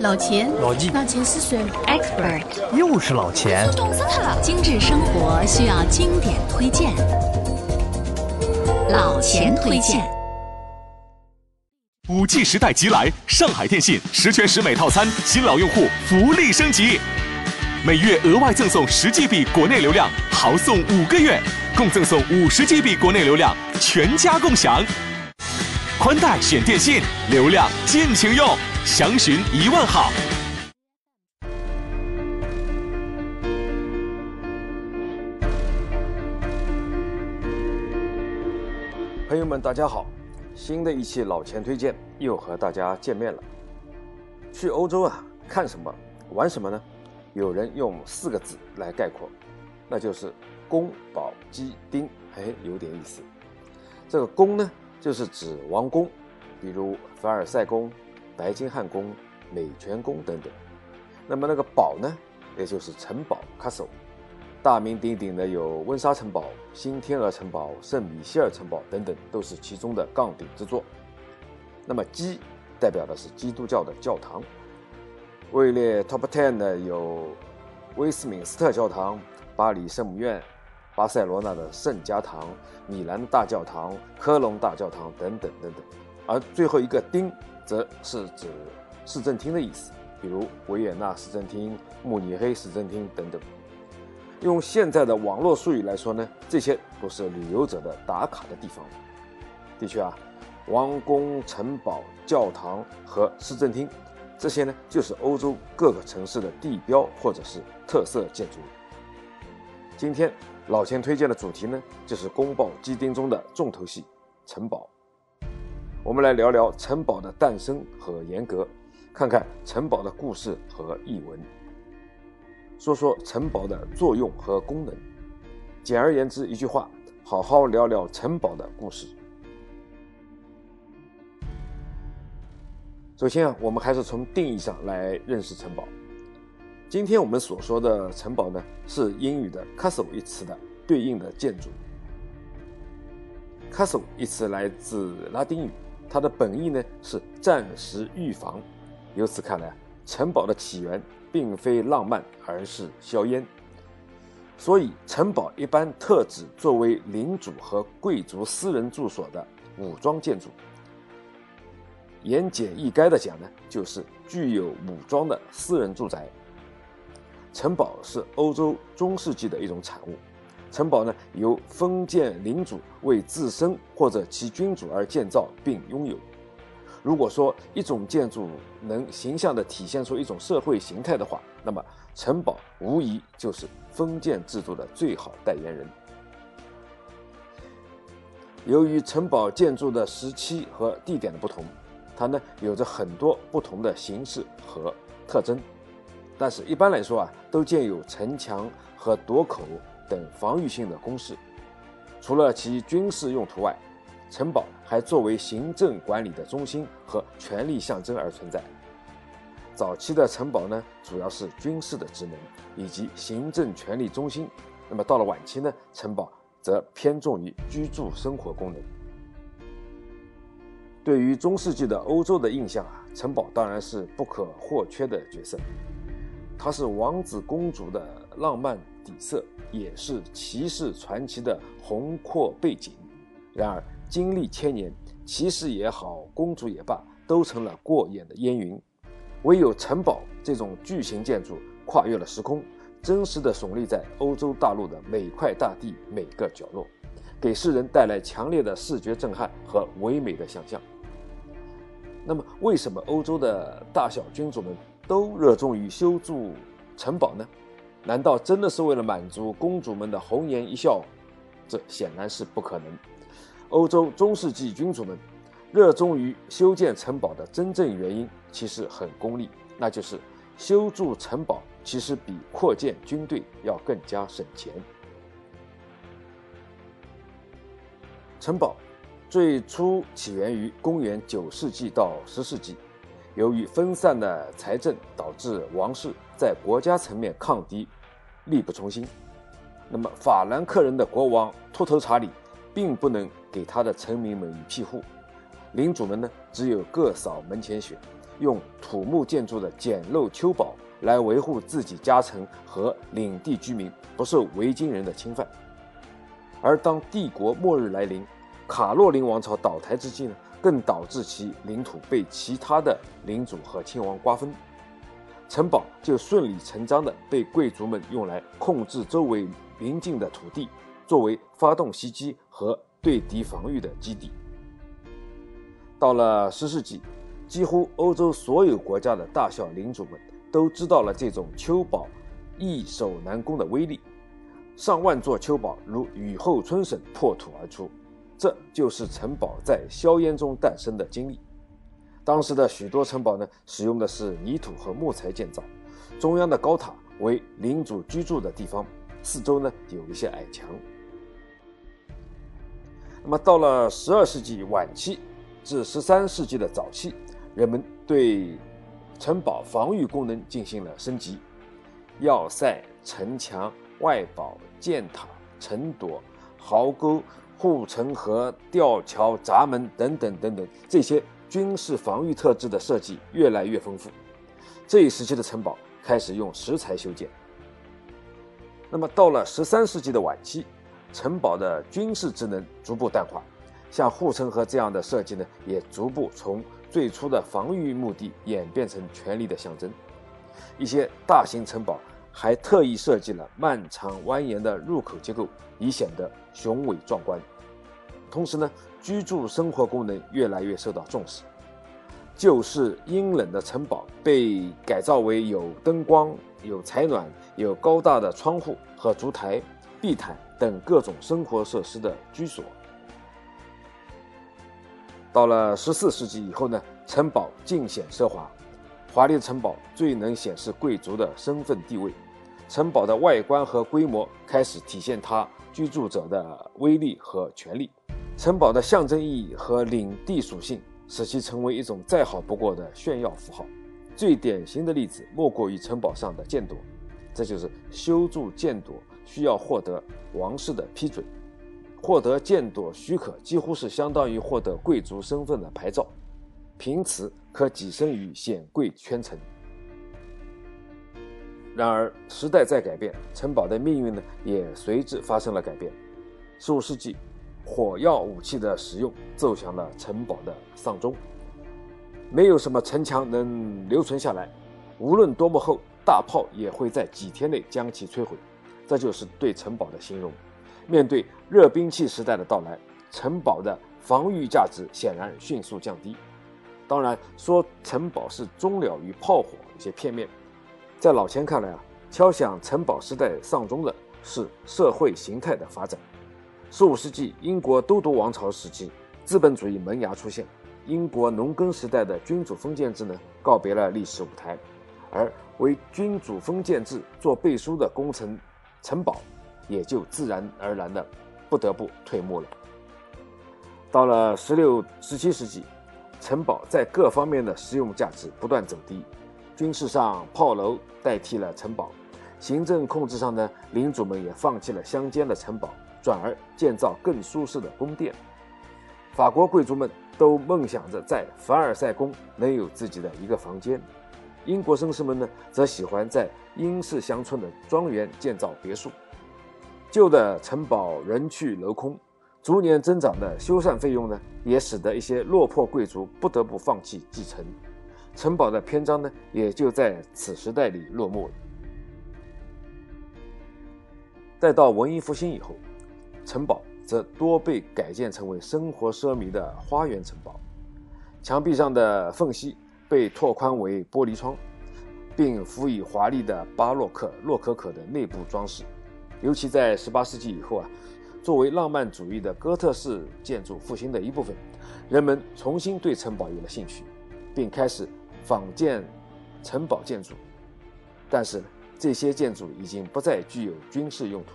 老钱，老纪，老钱是谁？Expert，又是老钱。冻死他了！精致生活需要经典推荐，老钱推荐。五 G 时代即来，上海电信十全十美套餐，新老用户福利升级，每月额外赠送十 GB 国内流量，豪送五个月，共赠送五十 GB 国内流量，全家共享。宽带选电信，流量尽情用，详询一万号。朋友们，大家好，新的一期老钱推荐又和大家见面了。去欧洲啊，看什么，玩什么呢？有人用四个字来概括，那就是宫保鸡丁。哎，有点意思。这个宫呢？就是指王宫，比如凡尔赛宫、白金汉宫、美泉宫等等。那么那个堡呢，也就是城堡 （castle），大名鼎鼎的有温莎城堡、新天鹅城堡、圣米歇尔城堡等等，都是其中的杠顶之作。那么基代表的是基督教的教堂，位列 top ten 的有威斯敏斯特教堂、巴黎圣母院。巴塞罗那的圣家堂、米兰大教堂、科隆大教堂等等等等，而最后一个丁，则是指市政厅的意思，比如维也纳市政厅、慕尼黑市政厅等等。用现在的网络术语来说呢，这些都是旅游者的打卡的地方。的确啊，王宫、城堡、教堂和市政厅，这些呢就是欧洲各个城市的地标或者是特色建筑。今天。老钱推荐的主题呢，就是宫保鸡丁中的重头戏——城堡。我们来聊聊城堡的诞生和沿革，看看城堡的故事和译文，说说城堡的作用和功能。简而言之，一句话，好好聊聊城堡的故事。首先啊，我们还是从定义上来认识城堡。今天我们所说的城堡呢，是英语的 castle 一词的对应的建筑。castle 一词来自拉丁语，它的本意呢是暂时预防。由此看来，城堡的起源并非浪漫，而是硝烟。所以，城堡一般特指作为领主和贵族私人住所的武装建筑。言简意赅的讲呢，就是具有武装的私人住宅。城堡是欧洲中世纪的一种产物。城堡呢，由封建领主为自身或者其君主而建造并拥有。如果说一种建筑能形象地体现出一种社会形态的话，那么城堡无疑就是封建制度的最好代言人。由于城堡建筑的时期和地点的不同，它呢有着很多不同的形式和特征。但是，一般来说啊，都建有城墙和垛口等防御性的工事。除了其军事用途外，城堡还作为行政管理的中心和权力象征而存在。早期的城堡呢，主要是军事的职能以及行政权力中心。那么到了晚期呢，城堡则偏重于居住生活功能。对于中世纪的欧洲的印象啊，城堡当然是不可或缺的角色。它是王子公主的浪漫底色，也是骑士传奇的宏阔背景。然而，经历千年，骑士也好，公主也罢，都成了过眼的烟云。唯有城堡这种巨型建筑，跨越了时空，真实的耸立在欧洲大陆的每块大地每个角落，给世人带来强烈的视觉震撼和唯美的想象。那么，为什么欧洲的大小君主们？都热衷于修筑城堡呢？难道真的是为了满足公主们的红颜一笑？这显然是不可能。欧洲中世纪君主们热衷于修建城堡的真正原因其实很功利，那就是修筑城堡其实比扩建军队要更加省钱。城堡最初起源于公元九世纪到十世纪。由于分散的财政，导致王室在国家层面抗敌力不从心。那么，法兰克人的国王秃头查理并不能给他的臣民们以庇护，领主们呢只有各扫门前雪，用土木建筑的简陋丘堡来维护自己家臣和领地居民不受维京人的侵犯。而当帝国末日来临，卡洛林王朝倒台之际呢，更导致其领土被其他的领主和亲王瓜分，城堡就顺理成章的被贵族们用来控制周围邻近的土地，作为发动袭击和对敌防御的基地。到了十世纪，几乎欧洲所有国家的大小领主们都知道了这种丘堡易守难攻的威力，上万座丘堡如雨后春笋破土而出，这就是城堡在硝烟中诞生的经历。当时的许多城堡呢，使用的是泥土和木材建造，中央的高塔为领主居住的地方，四周呢有一些矮墙。那么到了十二世纪晚期。至十三世纪的早期，人们对城堡防御功能进行了升级，要塞、城墙、外堡、箭塔、城垛、壕沟、护城河、吊桥、闸门等等等等，这些军事防御特质的设计越来越丰富。这一时期的城堡开始用石材修建。那么到了十三世纪的晚期，城堡的军事职能逐步淡化。像护城河这样的设计呢，也逐步从最初的防御目的演变成权力的象征。一些大型城堡还特意设计了漫长蜿蜒的入口结构，以显得雄伟壮观。同时呢，居住生活功能越来越受到重视。旧式阴冷的城堡被改造为有灯光、有采暖、有高大的窗户和烛台、地毯等各种生活设施的居所。到了十四世纪以后呢，城堡尽显奢华，华丽的城堡最能显示贵族的身份地位。城堡的外观和规模开始体现它居住者的威力和权力。城堡的象征意义和领地属性使其成为一种再好不过的炫耀符号。最典型的例子莫过于城堡上的箭垛，这就是修筑箭垛需要获得王室的批准。获得建垛许可，几乎是相当于获得贵族身份的牌照，凭此可跻身于显贵圈层。然而，时代在改变，城堡的命运呢，也随之发生了改变。十五世纪，火药武器的使用奏响了城堡的丧钟。没有什么城墙能留存下来，无论多么厚，大炮也会在几天内将其摧毁。这就是对城堡的形容。面对热兵器时代的到来，城堡的防御价值显然迅速降低。当然，说城堡是终了于炮火有些片面。在老钱看来啊，敲响城堡时代丧钟的是社会形态的发展。十五世纪英国都督王朝时期，资本主义萌芽出现，英国农耕时代的君主封建制呢告别了历史舞台，而为君主封建制做背书的工程城堡。也就自然而然的不得不退幕了。到了十六、十七世纪，城堡在各方面的实用价值不断走低，军事上炮楼代替了城堡，行政控制上呢，领主们也放弃了乡间的城堡，转而建造更舒适的宫殿。法国贵族们都梦想着在凡尔赛宫能有自己的一个房间，英国绅士们呢，则喜欢在英式乡村的庄园建造别墅。旧的城堡人去楼空，逐年增长的修缮费用呢，也使得一些落魄贵族不得不放弃继承。城堡的篇章呢，也就在此时代里落幕了。待到文艺复兴以后，城堡则多被改建成为生活奢靡的花园城堡，墙壁上的缝隙被拓宽为玻璃窗，并辅以华丽的巴洛克、洛可可的内部装饰。尤其在18世纪以后啊，作为浪漫主义的哥特式建筑复兴的一部分，人们重新对城堡有了兴趣，并开始仿建城堡建筑。但是这些建筑已经不再具有军事用途，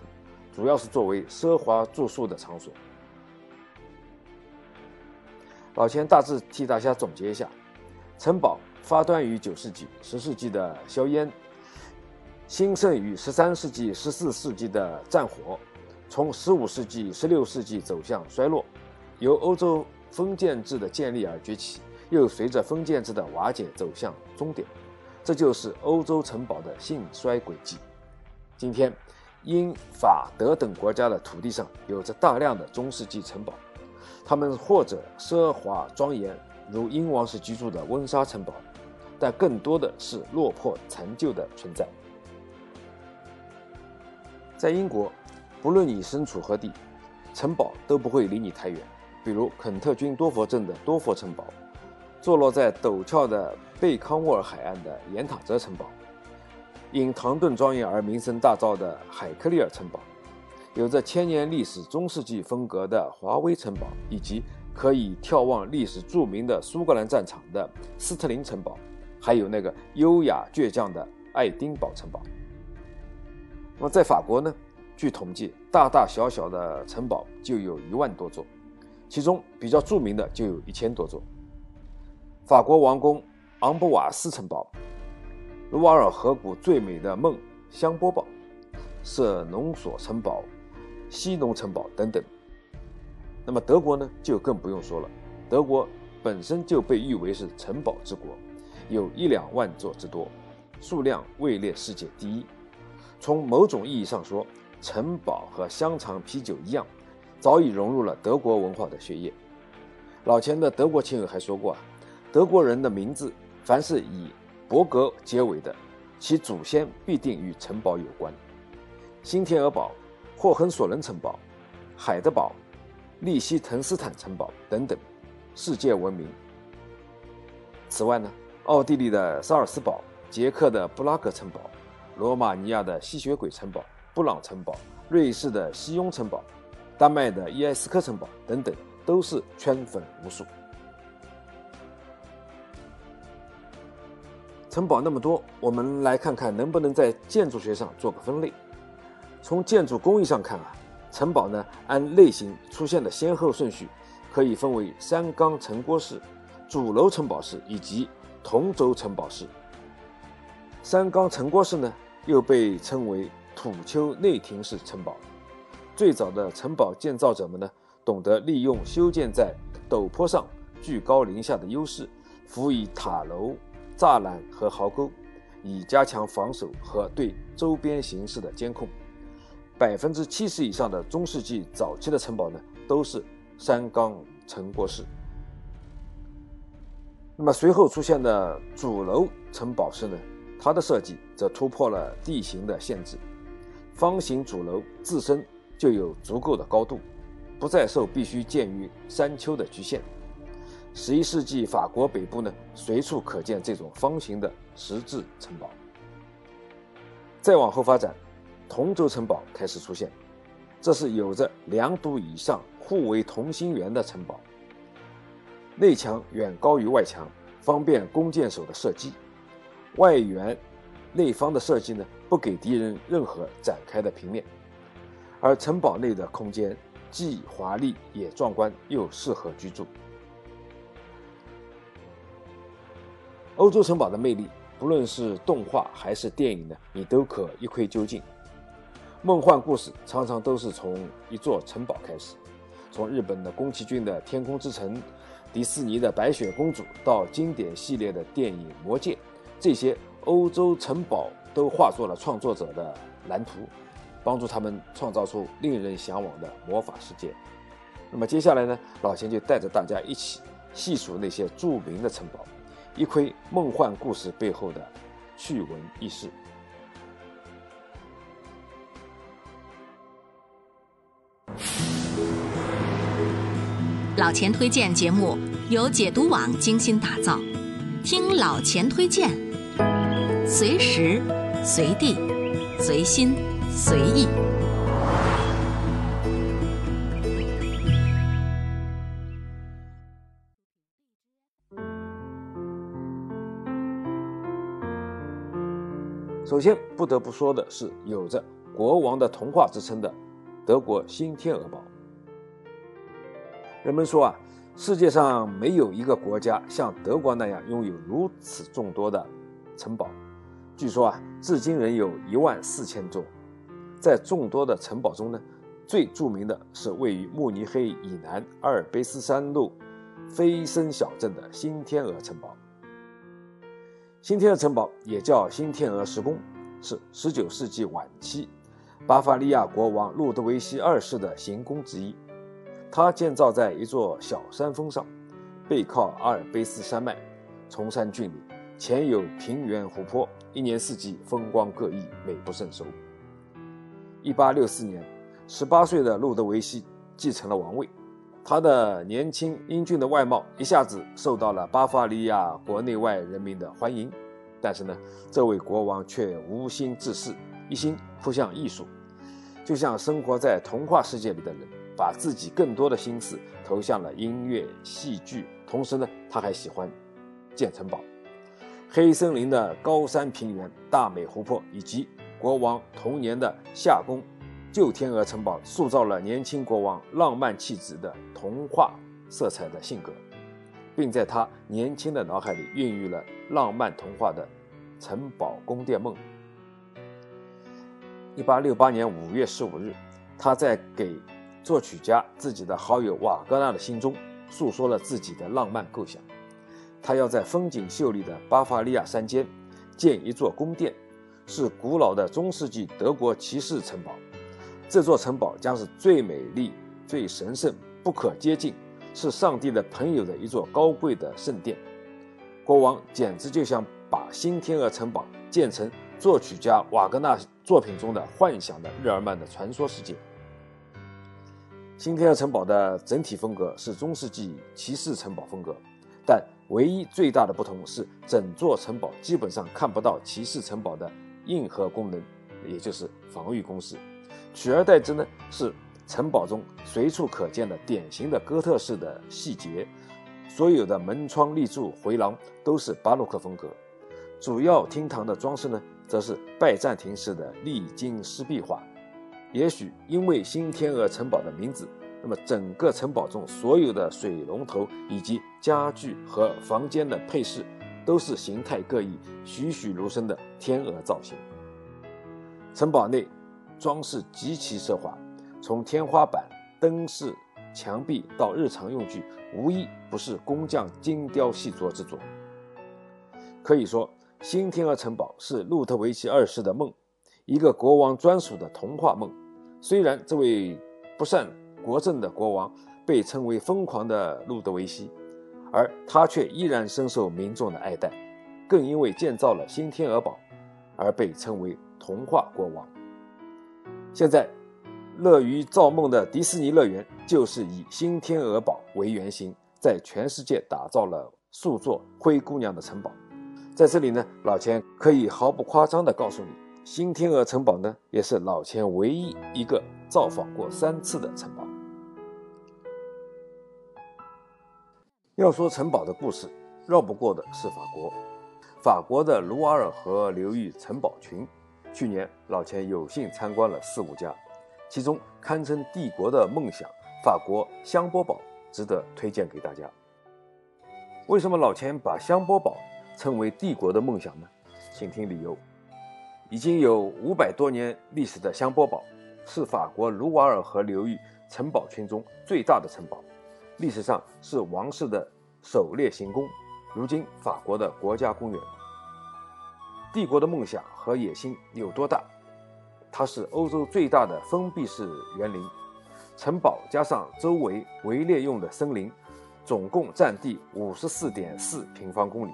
主要是作为奢华住宿的场所。老钱大致替大家总结一下：城堡发端于9世纪、10世纪的硝烟。兴盛于十三世纪、十四世纪的战火，从十五世纪、十六世纪走向衰落，由欧洲封建制的建立而崛起，又随着封建制的瓦解走向终点，这就是欧洲城堡的兴衰轨迹。今天，英法德等国家的土地上有着大量的中世纪城堡，它们或者奢华庄严，如英王室居住的温莎城堡，但更多的是落魄残旧的存在。在英国，不论你身处何地，城堡都不会离你太远。比如肯特郡多佛镇的多佛城堡，坐落在陡峭的贝康沃尔海岸的盐塔泽城堡，因唐顿庄园而名声大噪的海克利尔城堡，有着千年历史中世纪风格的华威城堡，以及可以眺望历史著名的苏格兰战场的斯特林城堡，还有那个优雅倔强的爱丁堡城堡。那么在法国呢？据统计，大大小小的城堡就有一万多座，其中比较著名的就有一千多座。法国王宫昂布瓦斯城堡、卢瓦尔河谷最美的梦香波堡、舍农索城堡、西农城堡等等。那么德国呢，就更不用说了。德国本身就被誉为是城堡之国，有一两万座之多，数量位列世界第一。从某种意义上说，城堡和香肠、啤酒一样，早已融入了德国文化的血液。老钱的德国亲友还说过啊，德国人的名字凡是以“伯格”结尾的，其祖先必定与城堡有关。新天鹅堡、霍亨索伦城堡、海德堡、利希滕斯坦城堡等等，世界闻名。此外呢，奥地利的萨尔斯堡、捷克的布拉格城堡。罗马尼亚的吸血鬼城堡、布朗城堡、瑞士的西雍城堡、丹麦的伊埃斯科城堡等等，都是圈粉无数。城堡那么多，我们来看看能不能在建筑学上做个分类。从建筑工艺上看啊，城堡呢按类型出现的先后顺序，可以分为三缸城郭式、主楼城堡式以及同轴城堡式。三缸城郭式呢？又被称为土丘内廷式城堡。最早的城堡建造者们呢，懂得利用修建在陡坡上、居高临下的优势，辅以塔楼、栅栏和壕沟，以加强防守和对周边形势的监控。百分之七十以上的中世纪早期的城堡呢，都是三缸城郭式。那么随后出现的主楼城堡式呢？它的设计则突破了地形的限制，方形主楼自身就有足够的高度，不再受必须建于山丘的局限。十一世纪法国北部呢，随处可见这种方形的石质城堡。再往后发展，同轴城堡开始出现，这是有着两堵以上互为同心圆的城堡，内墙远高于外墙，方便弓箭手的射击。外圆内方的设计呢，不给敌人任何展开的平面，而城堡内的空间既华丽也壮观，又适合居住。欧洲城堡的魅力，不论是动画还是电影呢，你都可一窥究竟。梦幻故事常常都是从一座城堡开始，从日本的宫崎骏的《天空之城》，迪士尼的《白雪公主》，到经典系列的电影《魔戒》。这些欧洲城堡都化作了创作者的蓝图，帮助他们创造出令人向往的魔法世界。那么接下来呢，老钱就带着大家一起细数那些著名的城堡，一窥梦幻故事背后的趣闻轶事。老钱推荐节目由解读网精心打造，听老钱推荐。随时、随地、随心、随意。首先不得不说的是，有着“国王的童话”之称的德国新天鹅堡。人们说啊，世界上没有一个国家像德国那样拥有如此众多的城堡。据说啊，至今仍有一万四千座。在众多的城堡中呢，最著名的是位于慕尼黑以南阿尔卑斯山路飞升小镇的新天鹅城堡。新天鹅城堡也叫新天鹅石宫，是19世纪晚期巴伐利亚国王路德维希二世的行宫之一。它建造在一座小山峰上，背靠阿尔卑斯山脉，崇山峻岭，前有平原湖泊，一年四季风光各异，美不胜收。1864年，18岁的路德维希继承了王位。他的年轻英俊的外貌一下子受到了巴伐利亚国内外人民的欢迎，但是呢，这位国王却无心治世，一心扑向艺术，就像生活在童话世界里的人，把自己更多的心思投向了音乐、戏剧。同时呢，他还喜欢建城堡，黑森林的高山平原、大美湖泊，以及国王童年的夏宫。旧天鹅城堡塑造了年轻国王浪漫气质的童话色彩的性格，并在他年轻的脑海里孕育了浪漫童话的城堡宫殿梦。一八六八年五月十五日，他在给作曲家自己的好友瓦格纳的信中诉说了自己的浪漫构想。他要在风景秀丽的巴伐利亚山间建一座宫殿，是古老的中世纪德国骑士城堡。这座城堡将是最美丽、最神圣、不可接近，是上帝的朋友的一座高贵的圣殿。国王简直就像把新天鹅城堡建成作曲家瓦格纳作品中的幻想的日耳曼的传说世界。新天鹅城堡的整体风格是中世纪骑士城堡风格，但唯一最大的不同是，整座城堡基本上看不到骑士城堡的硬核功能，也就是防御工事。取而代之呢，是城堡中随处可见的典型的哥特式的细节，所有的门窗、立柱、回廊都是巴洛克风格。主要厅堂的装饰呢，则是拜占庭式的历经湿壁画。也许因为新天鹅城堡的名字，那么整个城堡中所有的水龙头以及家具和房间的配饰，都是形态各异、栩栩如生的天鹅造型。城堡内。装饰极其奢华，从天花板、灯饰、墙壁到日常用具，无一不是工匠精雕细琢之作。可以说，新天鹅城堡是路特维奇二世的梦，一个国王专属的童话梦。虽然这位不善国政的国王被称为疯狂的路德维希，而他却依然深受民众的爱戴，更因为建造了新天鹅堡而被称为童话国王。现在，乐于造梦的迪士尼乐园就是以新天鹅堡为原型，在全世界打造了数座灰姑娘的城堡。在这里呢，老钱可以毫不夸张地告诉你，新天鹅城堡呢，也是老钱唯一一个造访过三次的城堡。要说城堡的故事，绕不过的是法国，法国的卢瓦尔河流域城堡群。去年老钱有幸参观了四五家，其中堪称帝国的梦想——法国香波堡，值得推荐给大家。为什么老钱把香波堡称为帝国的梦想呢？请听理由：已经有五百多年历史的香波堡，是法国卢瓦尔河流域城堡群中最大的城堡，历史上是王室的狩猎行宫，如今法国的国家公园。帝国的梦想和野心有多大？它是欧洲最大的封闭式园林，城堡加上周围围猎用的森林，总共占地五十四点四平方公里。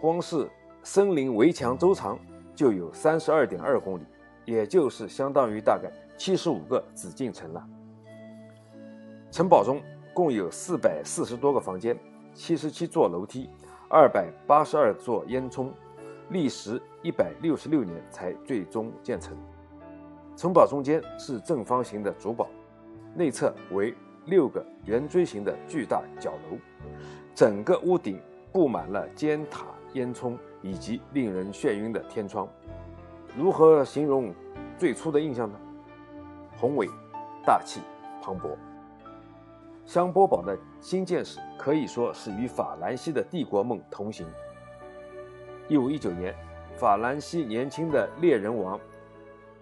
光是森林围墙周长就有三十二点二公里，也就是相当于大概七十五个紫禁城了。城堡中共有四百四十多个房间，七十七座楼梯，二百八十二座烟囱。历时一百六十六年才最终建成。城堡中间是正方形的主堡，内侧为六个圆锥形的巨大角楼，整个屋顶布满了尖塔、烟囱以及令人眩晕的天窗。如何形容最初的印象呢？宏伟、大气、磅礴。香波堡的新建史可以说是与法兰西的帝国梦同行。一五一九年，法兰西年轻的猎人王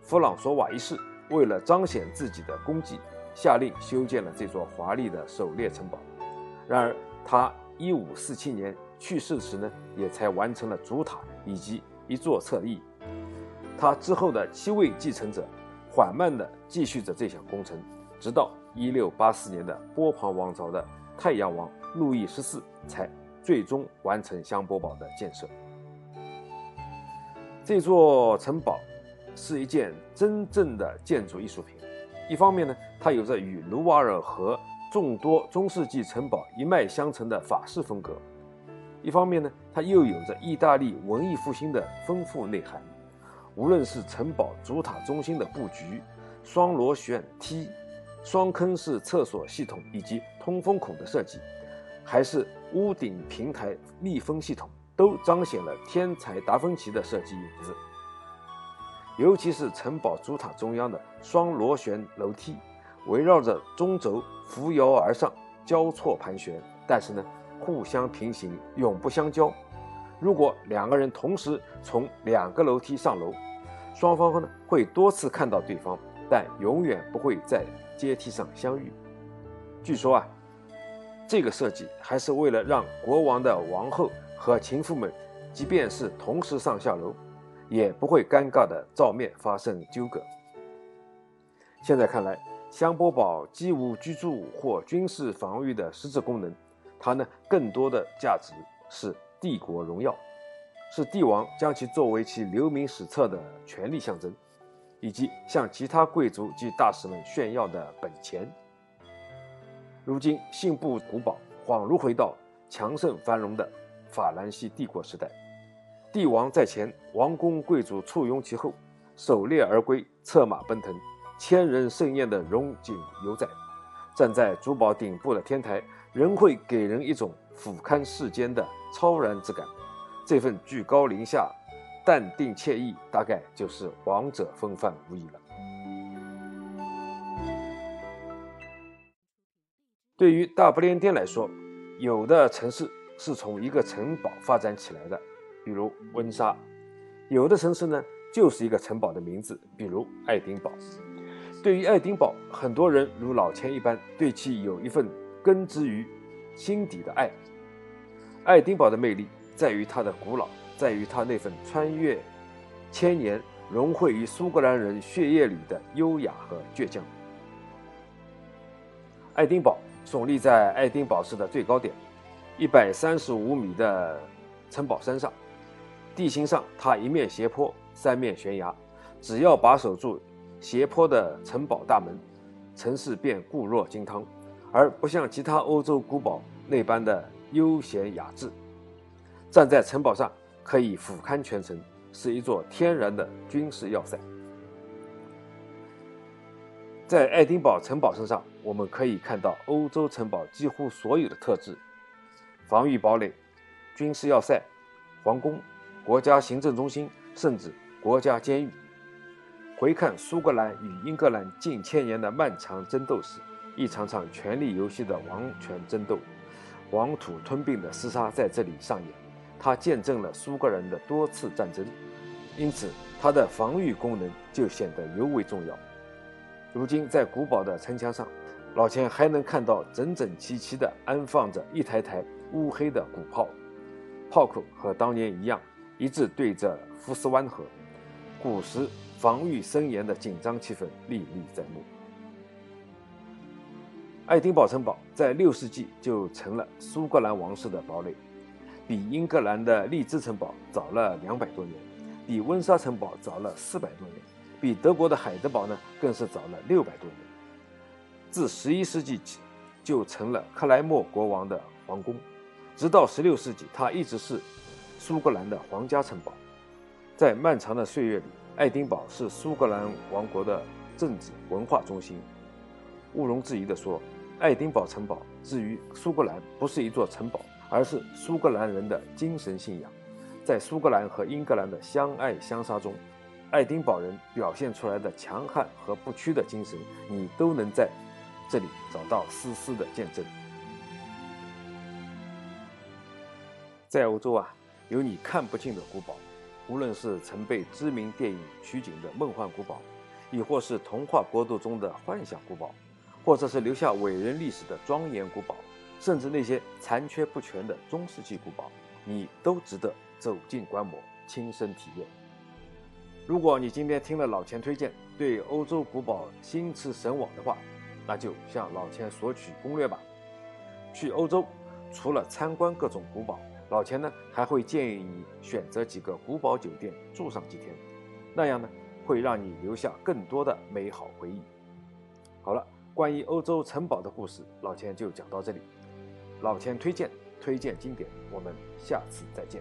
弗朗索瓦一世为了彰显自己的功绩，下令修建了这座华丽的狩猎城堡。然而，他一五四七年去世时呢，也才完成了主塔以及一座侧翼。他之后的七位继承者，缓慢地继续着这项工程，直到一六八四年的波旁王朝的太阳王路易十四才最终完成香波堡的建设。这座城堡是一件真正的建筑艺术品。一方面呢，它有着与卢瓦尔河众多中世纪城堡一脉相承的法式风格；一方面呢，它又有着意大利文艺复兴的丰富内涵。无论是城堡主塔中心的布局、双螺旋梯、双坑式厕所系统以及通风孔的设计，还是屋顶平台密封系统，都彰显了天才达芬奇的设计影子。尤其是城堡主塔中央的双螺旋楼梯，围绕着中轴扶摇而上，交错盘旋，但是呢，互相平行，永不相交。如果两个人同时从两个楼梯上楼，双方呢会多次看到对方，但永远不会在阶梯上相遇。据说啊，这个设计还是为了让国王的王后和情妇们，即便是同时上下楼，也不会尴尬的照面发生纠葛。现在看来，香波堡既无居住或军事防御的实质功能，它呢更多的价值是帝国荣耀。是帝王将其作为其留名史册的权力象征，以及向其他贵族及大使们炫耀的本钱。如今，信步古堡，恍如回到强盛繁荣的法兰西帝国时代。帝王在前，王公贵族簇拥其后，狩猎而归，策马奔腾，千人盛宴的荣景犹在。站在主堡顶部的天台，仍会给人一种俯瞰世间的超然之感。这份居高临下、淡定惬意，大概就是王者风范无疑了。对于大不列颠来说，有的城市是从一个城堡发展起来的，比如温莎；有的城市呢，就是一个城堡的名字，比如爱丁堡。对于爱丁堡，很多人如老钱一般，对其有一份根植于心底的爱。爱丁堡的魅力。在于它的古老，在于它那份穿越千年、融汇于苏格兰人血液里的优雅和倔强。爱丁堡耸立在爱丁堡市的最高点，一百三十五米的城堡山上，地形上它一面斜坡，三面悬崖，只要把守住斜坡的城堡大门，城市便固若金汤，而不像其他欧洲古堡那般的悠闲雅致。站在城堡上，可以俯瞰全城，是一座天然的军事要塞。在爱丁堡城堡身上，我们可以看到欧洲城堡几乎所有的特质：防御堡垒、军事要塞、皇宫、国家行政中心，甚至国家监狱。回看苏格兰与英格兰近千年的漫长争斗史，一场场权力游戏的王权争斗、王土吞并的厮杀在这里上演。它见证了苏格兰的多次战争，因此它的防御功能就显得尤为重要。如今，在古堡的城墙上，老钱还能看到整整齐齐地安放着一台台乌黑的古炮，炮口和当年一样，一致对着福斯湾河。古时防御森严的紧张气氛历历在目。爱丁堡城堡在六世纪就成了苏格兰王室的堡垒。比英格兰的利兹城堡早了两百多年，比温莎城堡早了四百多年，比德国的海德堡呢更是早了六百多年。自十一世纪起，就成了克莱默国王的皇宫，直到十六世纪，它一直是苏格兰的皇家城堡。在漫长的岁月里，爱丁堡是苏格兰王国的政治文化中心。毋庸置疑地说，爱丁堡城堡至于苏格兰，不是一座城堡。而是苏格兰人的精神信仰，在苏格兰和英格兰的相爱相杀中，爱丁堡人表现出来的强悍和不屈的精神，你都能在这里找到丝丝的见证。在欧洲啊，有你看不尽的古堡，无论是曾被知名电影取景的梦幻古堡，亦或是童话国度中的幻想古堡，或者是留下伟人历史的庄严古堡。甚至那些残缺不全的中世纪古堡，你都值得走进观摩，亲身体验。如果你今天听了老钱推荐，对欧洲古堡心驰神往的话，那就向老钱索取攻略吧。去欧洲，除了参观各种古堡，老钱呢还会建议你选择几个古堡酒店住上几天，那样呢会让你留下更多的美好回忆。好了，关于欧洲城堡的故事，老钱就讲到这里。老钱推荐，推荐经典，我们下次再见。